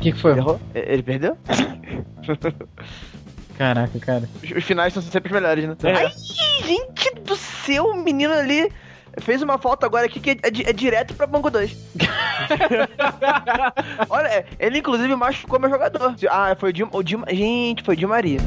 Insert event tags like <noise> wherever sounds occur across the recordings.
que, que foi? Errou? Ele perdeu? <laughs> Caraca, cara. Os, os finais são sempre os melhores, né? É. Ai, gente do céu, o menino ali fez uma falta agora aqui que é, di- é direto pra banco 2. <laughs> Olha, é, ele inclusive machucou meu jogador. Ah, foi o Di, o Di Gente, foi o Di Maria.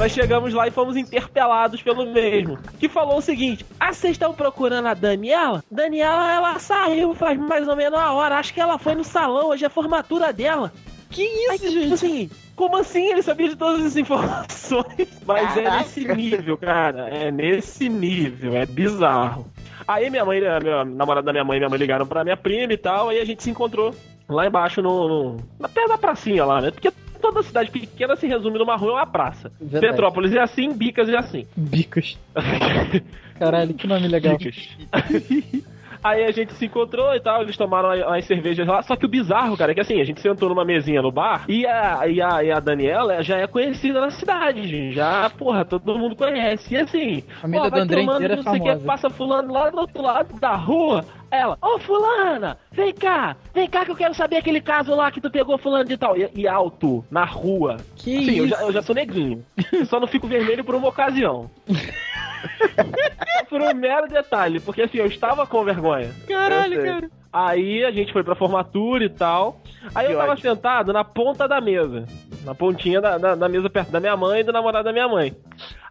Nós chegamos lá e fomos interpelados pelo mesmo. Que falou o seguinte: Ah, vocês estão procurando a Daniela? Daniela, ela saiu faz mais ou menos uma hora. Acho que ela foi no salão, hoje é a formatura dela. Que isso, Aí, tipo assim, como assim ele sabia de todas as informações? <laughs> Mas é Caraca. nesse nível, cara. É nesse nível, é bizarro. Aí minha mãe, a minha namorada da minha mãe e minha mãe ligaram pra minha prima e tal, aí a gente se encontrou lá embaixo no. no na perto da pracinha lá, né? Porque toda cidade pequena se resume numa rua e uma praça. Verdade. Petrópolis é assim, Bicas é assim. Bicas. <laughs> Caralho, que nome legal. Bicas. <laughs> Aí a gente se encontrou e tal, eles tomaram as- as cervejas lá. Só que o bizarro, cara, é que assim, a gente sentou numa mesinha no bar e a, e a, e a Daniela já é conhecida na cidade, gente. Já, porra, todo mundo conhece. E assim, A do vai tomando não sei o que, passa fulano lá do outro lado da rua. Ela, ô fulana, vem cá, vem cá que eu quero saber aquele caso lá que tu pegou fulano de tal. E, e alto, na rua. Que Sim, eu já, eu já sou neguinho. Eu só não fico vermelho por uma ocasião. <laughs> <laughs> por um mero detalhe, porque assim, eu estava com vergonha. Caralho, cara. Aí a gente foi pra formatura e tal. Aí Que eu tava ótimo. sentado na ponta da mesa. Na pontinha da, da, da mesa perto da minha mãe e do namorado da minha mãe.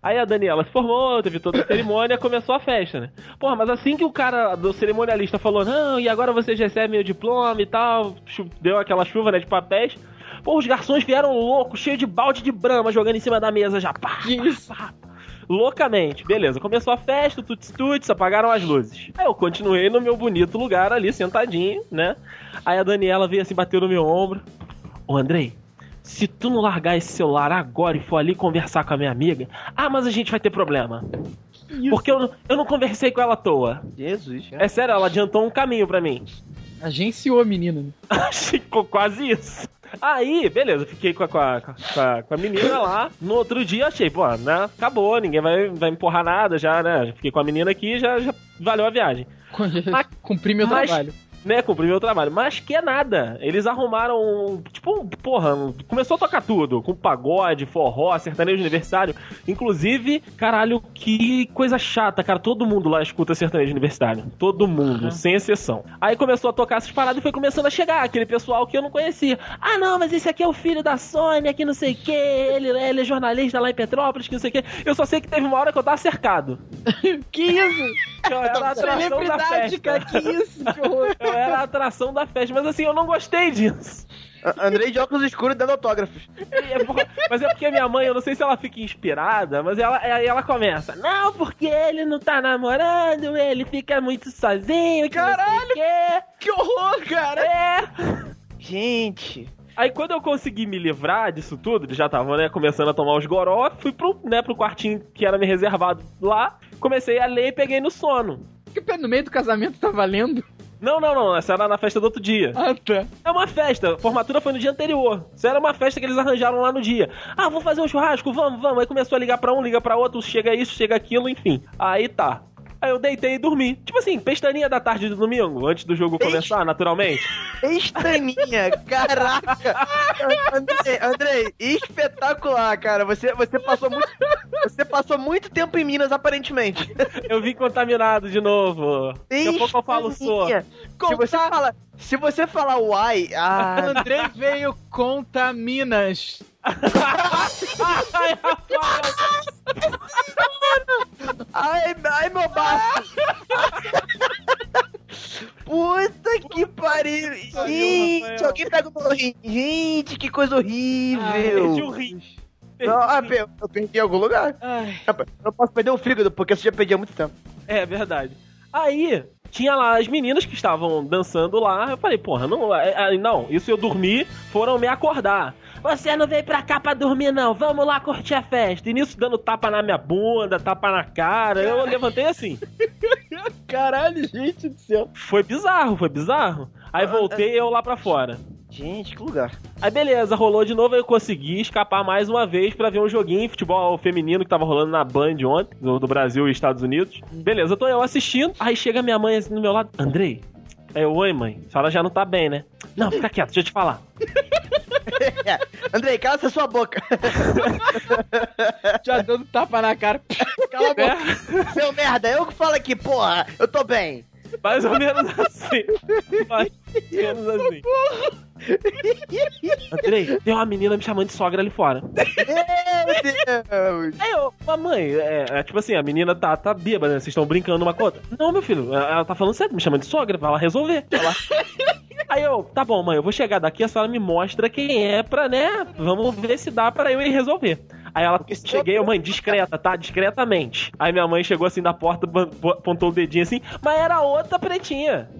Aí a Daniela se formou, teve toda a cerimônia <laughs> começou a festa, né? Porra, mas assim que o cara do cerimonialista falou, não, e agora vocês recebem o diploma e tal, deu aquela chuva, né, de papéis. Pô, os garçons vieram loucos, cheio de balde de brama, jogando em cima da mesa já. Pá, Que isso? pá, pá. Loucamente. Beleza, começou a festa, tuts tuts, apagaram as luzes. Aí eu continuei no meu bonito lugar ali, sentadinho, né? Aí a Daniela veio assim, bateu no meu ombro. Ô Andrei, se tu não largar esse celular agora e for ali conversar com a minha amiga, ah, mas a gente vai ter problema. Porque eu, não- eu não conversei com ela à toa. Jesus. É sério, ela adiantou um caminho pra mim. Agenciou a menina. né? <laughs> Ficou quase isso. Aí, beleza, fiquei com a, com, a, com, a, com a menina lá. No outro dia achei, pô, né? Acabou, ninguém vai, vai empurrar nada já, né? Fiquei com a menina aqui já, já valeu a viagem. <laughs> Cumpri meu mas- trabalho. Né, cumpri meu trabalho. Mas que é nada. Eles arrumaram, um- tipo, um- porra, um- começou a tocar tudo. Com pagode, forró, sertanejo universitário. Inclusive, caralho, que coisa chata, cara. Todo mundo lá escuta sertanejo universitário. Todo mundo, Aham. sem exceção. Aí começou a tocar essas paradas e foi começando a chegar aquele pessoal que eu não conhecia. Ah, não, mas esse aqui é o filho da Sônia, que não sei o que. Ele, ele é jornalista lá em Petrópolis, que não sei o que. Eu só sei que teve uma hora que eu tava cercado. <laughs> Que isso? Eu era a atração da festa. cara. Que isso? Que horror. Eu era a atração da festa, mas assim, eu não gostei disso. Andrei de óculos escuros dando autógrafos. É mas é porque minha mãe, eu não sei se ela fica inspirada, mas ela, aí ela começa, não, porque ele não tá namorando, ele fica muito sozinho, que Caralho! Que horror, cara! É. Gente. Aí quando eu consegui me livrar disso tudo, eles já estavam, né, começando a tomar os goró, fui pro, né, pro quartinho que era me reservado lá, comecei a ler e peguei no sono. Que pé no meio do casamento tá valendo? Não, não, não, essa era na festa do outro dia. Ah, tá. É uma festa, a formatura foi no dia anterior. Isso era uma festa que eles arranjaram lá no dia. Ah, vou fazer um churrasco, vamos, vamos. Aí começou a ligar pra um, liga pra outro, chega isso, chega aquilo, enfim. Aí tá. Aí eu deitei e dormi. Tipo assim, pestaninha da tarde do domingo, antes do jogo começar, naturalmente. Estaninha, caraca! Andrei, Andrei, espetacular, cara. Você, você passou muito. Você passou muito tempo em Minas, aparentemente. Eu vim contaminado de novo. Daqui a pouco eu falo sou. Se você fala, se você falar uai, ah, André veio contra Minas. <laughs> <laughs> Ai, rapaz, ai, ai, meu baço. <laughs> Puta que pariu! Gente, alguém pega o meu rim. Gente, que coisa perdi o horrível! rim. Não, ah, pe- eu perdi em algum lugar. Ai. Eu não posso perder o fígado, porque você já perdi há muito tempo. É verdade. Aí, tinha lá as meninas que estavam dançando lá. Eu falei, porra, não, é, é, não, isso eu dormi, foram me acordar. Você não veio pra cá pra dormir, não. Vamos lá curtir a festa. E nisso dando tapa na minha bunda, tapa na cara. Eu levantei assim. <laughs> Caralho, gente do céu. Foi bizarro, foi bizarro. Aí voltei eu lá pra fora. Gente, que lugar. Aí beleza, rolou de novo, eu consegui escapar mais uma vez pra ver um joguinho de futebol feminino que tava rolando na Band ontem, do, do Brasil e Estados Unidos. Beleza, tô eu assistindo, aí chega minha mãe assim no meu lado, Andrei, eu, oi, mãe, a senhora já não tá bem, né? Não, fica quieto, deixa eu te falar. <laughs> Andrei, cala essa sua boca. Já dando tapa na cara. Cala a boca. É, Seu merda, eu que falo aqui, porra. Eu tô bem. mais ou menos assim. Mais ou menos assim. Andrei, tem uma menina me chamando de sogra ali fora. Meu Deus. Aí eu, mamãe, é, é, tipo assim, a menina tá, tá bêbada, né? Vocês estão brincando uma com a outra. Não, meu filho, ela ela tá falando sério, me chamando de sogra, vai lá resolver. Vai lá. Aí eu, tá bom, mãe, eu vou chegar daqui, a senhora me mostra quem é pra, né? Vamos ver se dá pra eu ir resolver. Aí ela, cheguei, eu, mãe, discreta, tá? Discretamente. Aí minha mãe chegou assim da porta, apontou o dedinho assim, mas era outra pretinha. <laughs>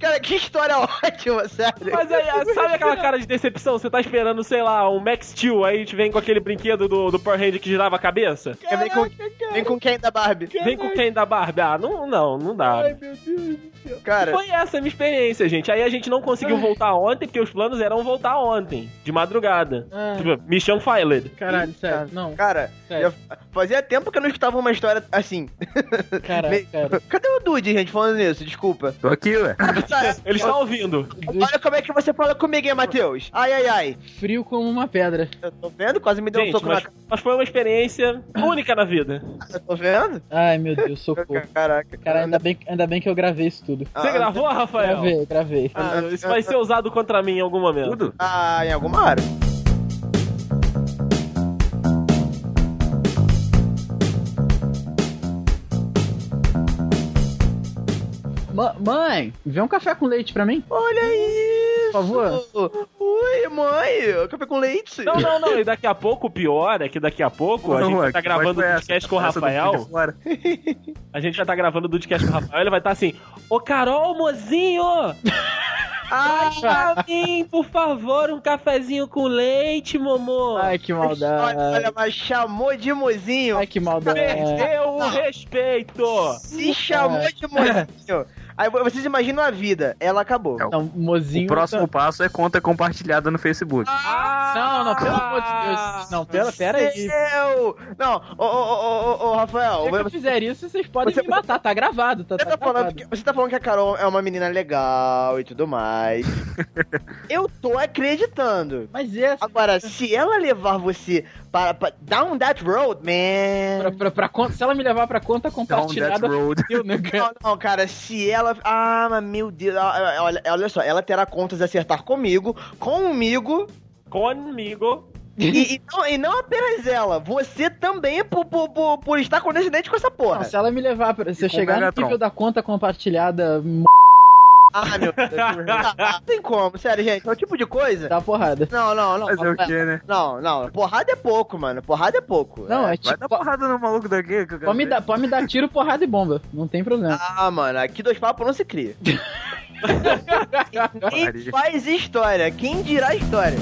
Cara, que história ótima, sério. Mas aí, ah, sabe aquela cara de decepção? Você tá esperando, sei lá, um Max Steel, aí a gente vem com aquele brinquedo do, do Power Ranger que girava a cabeça? Vem com, vem com quem da Barbie? Vem com quem da Barbie? Ah, não, não, não dá. Ai, meu Deus do céu. Cara, Foi essa a minha experiência, gente. Aí a gente não conseguiu voltar ontem, porque os planos eram voltar ontem, de madrugada. Ah, Tipo, Mission Failed. caralho, sério. Não, cara, sério. fazia tempo que eu não escutava uma história assim. Caralho, <laughs> cara. Cadê o Dude, gente, falando nisso? Desculpa. Tô aqui, ué. <laughs> Ele está ouvindo. Olha como é que você fala comigo, hein, Matheus? Ai, ai, ai. Frio como uma pedra. Eu tô vendo? Quase me deu um Gente, soco mas, na mas foi uma experiência única na vida. Cara. Tô vendo? Ai, meu Deus, socorro. <laughs> Caraca. Cara, ainda bem, ainda bem que eu gravei isso tudo. Você Ah, gravou, Rafael? Gravei, gravei. Ah, isso vai ser usado contra mim em algum momento. Tudo? Ah, em alguma área. Mãe, vê um café com leite pra mim. Olha isso! Por favor. Ui, mãe, café com leite. Não, não, não. E daqui a pouco, o pior é que daqui a pouco a gente vai estar gravando o podcast com o Rafael. A gente vai estar gravando o podcast com o Rafael. Ele vai estar assim: Ô Carol, mozinho! <laughs> Ah, Pra mim, por favor, um cafezinho com leite, Momô. Ai, que olha, maldade. olha, mas chamou de mozinho. Ai, que maldade. Perdeu o respeito. Se chamou de mozinho. <laughs> Aí vocês imaginam a vida. Ela acabou. Não, mozinho. O próximo passo é conta compartilhada no Facebook. Ah, Não, não, pelo amor de Deus. Não, pera, pera aí. Meu! Não, ô, ô, ô, ô, ô, Rafael, Se eu você, fizer isso, vocês podem Você- me matar. Tá gravado, tá, você tá tá falando gravado. que, você tá falando que a Carol é uma menina legal e tudo mais. <laughs> Eu tô acreditando. Mas é Agora, se ela levar você para, para down that road, pra, man. pra, pra conta, se ela me levar pra conta Down compartilhada, that road. eu? Não, não, cara, se ela. Ah, mas meu Deus. ah, ah, Olha, olha só, ela terá contas a acertar comigo, comigo, Comigo. e, e não, e não apenas ela, você também por, por, por, por estar condescendente com essa porra. Não, se ela me levar pra. Se eu com chegar no nível da conta compartilhada, m- Ah, meu Deus. <laughs> Não tem como, sério, gente. É o tipo de coisa. dá porrada. Não, não, não. Fazer o quê, né? Não, não. Porrada é pouco, mano. Porrada é pouco. Não, é Vai tipo. dar porrada no maluco daqui. que eu quero Pode me, dar, pode me dar tiro, porrada e bomba. Não tem problema. Ah, mano, aqui dois papos não se cria. <laughs> Quem faz história? Quem dirá história?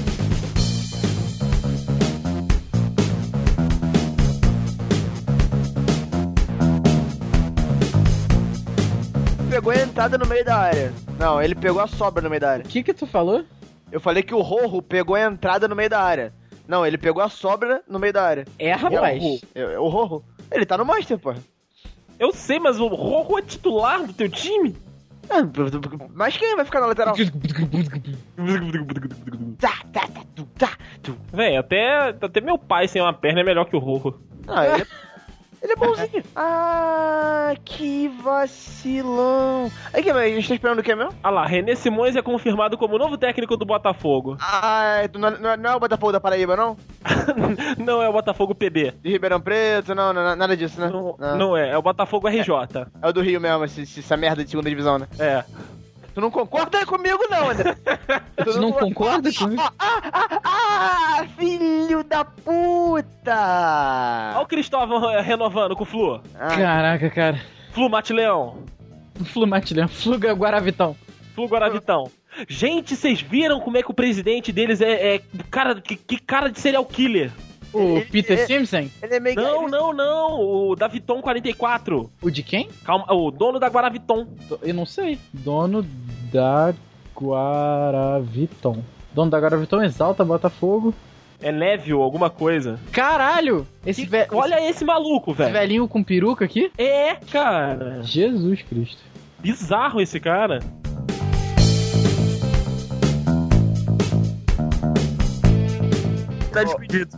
Pegou a entrada no meio da área. Não, ele pegou a sobra no meio da área. O que que tu falou? Eu falei que o Rorro pegou a entrada no meio da área. Não, ele pegou a sobra no meio da área. É, rapaz. É, é o Rorro. Ele tá no Master, pô. Eu sei, mas o Rorro é titular do teu time? Ah, Mas quem vai ficar na lateral? Tá, tá, tá. Véi, até, até meu pai sem uma perna é melhor que o Rorro. Ah, ele, ele é bonzinho. <laughs> Ah, que vacilão. Aí, que, a gente tá esperando o que mesmo? Ah lá, René Simões é confirmado como novo técnico do Botafogo. Ah, não, não, não é o Botafogo da Paraíba, não? <laughs> não é o Botafogo PB. De Ribeirão Preto, não, não nada disso, né? Não, não é, é o Botafogo RJ. É o do Rio mesmo, esse- essa merda de segunda divisão, né? É. Tu não concorda comigo, não, André? <laughs> Tu não concorda comigo? Ah, ah, ah, ah, filho da puta! Olha o Cristóvão renovando com o Flu. Ah, Caraca, cara. Flu Mate Leão. Flu Matilhão, Flu Guaravitão. Flu Guaravitão. Gente, vocês viram como é que o presidente deles é. é cara, que, que cara de serial killer? O Ele- Peter ele- Simpson? ele é meio... Não, não, não. O da Viton 44. O de quem? Calma, o dono da Guaraviton. Eu não sei. Dono da Guaraviton. Dono da Guaraviton exalta Botafogo. É Neville, alguma coisa. Caralho! Esse, ve Olha esse maluco, esse velho. velhinho com peruca aqui? É, cara. Jesus Cristo. Bizarro esse cara. Tá despedido.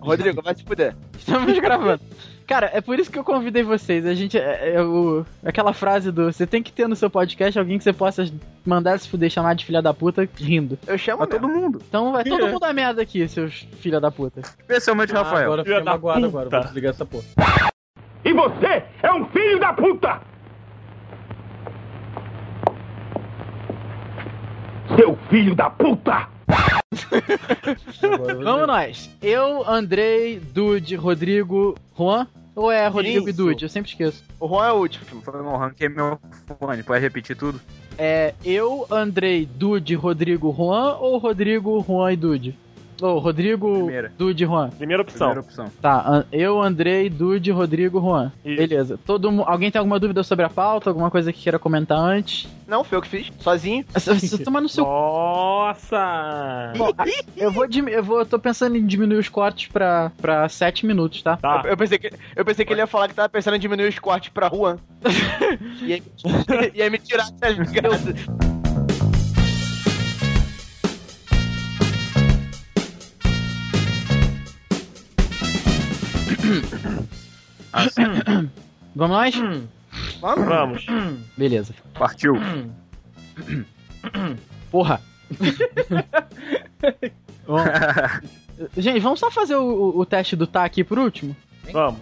Rodrigo, vai se fuder. Estamos gravando. Cara, é por isso que eu convidei vocês. A gente. É, é o, aquela frase do. Você tem que ter no seu podcast alguém que você possa mandar se fuder chamar de filha da puta rindo. Eu chamo todo mundo. Então vai todo mundo a merda aqui, seus filha da puta. Especialmente o Rafael. Agora eu Filha fiquei magoado puta. agora, vou desligar essa porra. E você é um filho da puta! Seu filho da puta! <laughs> Vamos nós. Eu, Andrei, Dude, Rodrigo, Juan. Ou é Rodrigo e Isso. Dude? Eu sempre esqueço. O Juan é o último. Foi mal, ranquei meu fone. Pode repetir tudo? É eu, Andrei, Dude, Rodrigo, Juan ou Rodrigo, Juan e Dude? Ou Rodrigo, Primeira. Dude, Juan. Primeira opção. Primeira opção. Tá, eu, Andrei, Dude, Rodrigo, Juan. Isso. Beleza. Todo Alguém tem alguma dúvida sobre a pauta? Alguma coisa que queira comentar antes? Não, foi eu que fiz. Sozinho. <laughs> Você toma no seu. Nossa! Eu vou, dim- eu vou. Eu tô pensando em diminuir os cortes pra, pra 7 minutos, tá? Tá. Eu, eu pensei que, eu pensei que ele ia falar que tava pensando em diminuir os cortes pra Juan. <laughs> e, aí, <laughs> e aí me tirar essa graça. <coughs> Vamos nós? Vamos? Vamos. <coughs> Beleza. Partiu. <coughs> Porra. Bom, gente, vamos só fazer o, o- teste do tá aqui por último? Vamos.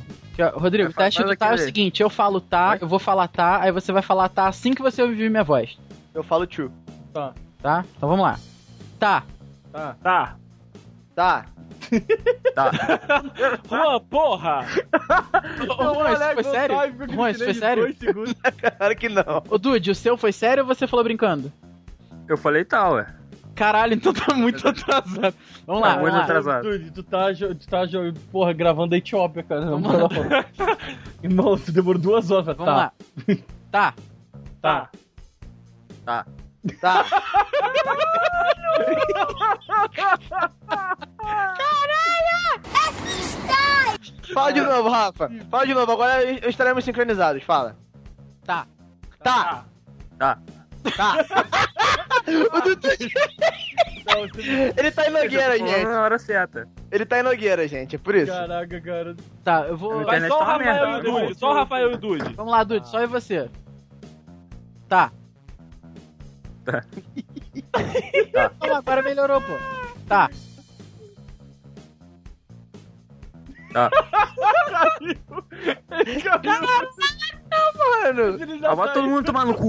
Rodrigo, o teste do tá é o seguinte: eu falo tá, eu vou falar tá, aí você vai falar tá assim que você ouvir minha voz. Eu falo tio. Tá, Tá? Então vamos lá. Tá. tá. Tá. Tá. Tá. <laughs> Juan, porra! <laughs> Juan, isso foi sério? Juan, isso foi sério? <laughs> Claro que não. Ô, Dude, o seu foi sério ou você falou brincando? Eu falei tal, ué. Caralho, então tá muito atrasado. Vamos lá, Tá vamos muito lá. atrasado. Dude, tu tá, tu tá jo- porra, gravando da Etiópia, cara. Vamos lá. Irmão, tu demorou duas horas. Vamos tá. lá. Tá. Tá. Tá. Tá. Fala de novo, Rafa. Fala de novo, agora estaremos sincronizados. Fala. Tá. Tá. Tá. Tá. <laughs> o Dudu... Ele tá em Nogueira, gente. na hora certa. Ele tá em Nogueira, gente. É por isso. Caraca, cara. Tá, eu vou. Vai só o tá uma Rafael e o. Dude. Só o Rafael e o Dude. Vamos lá, Dude, só e você. Tá. Tá. <laughs> Lá, agora melhorou, pô. Tá. Tá. <laughs> Mano. Ele já Ah, vai tá todo mundo tomar no cu.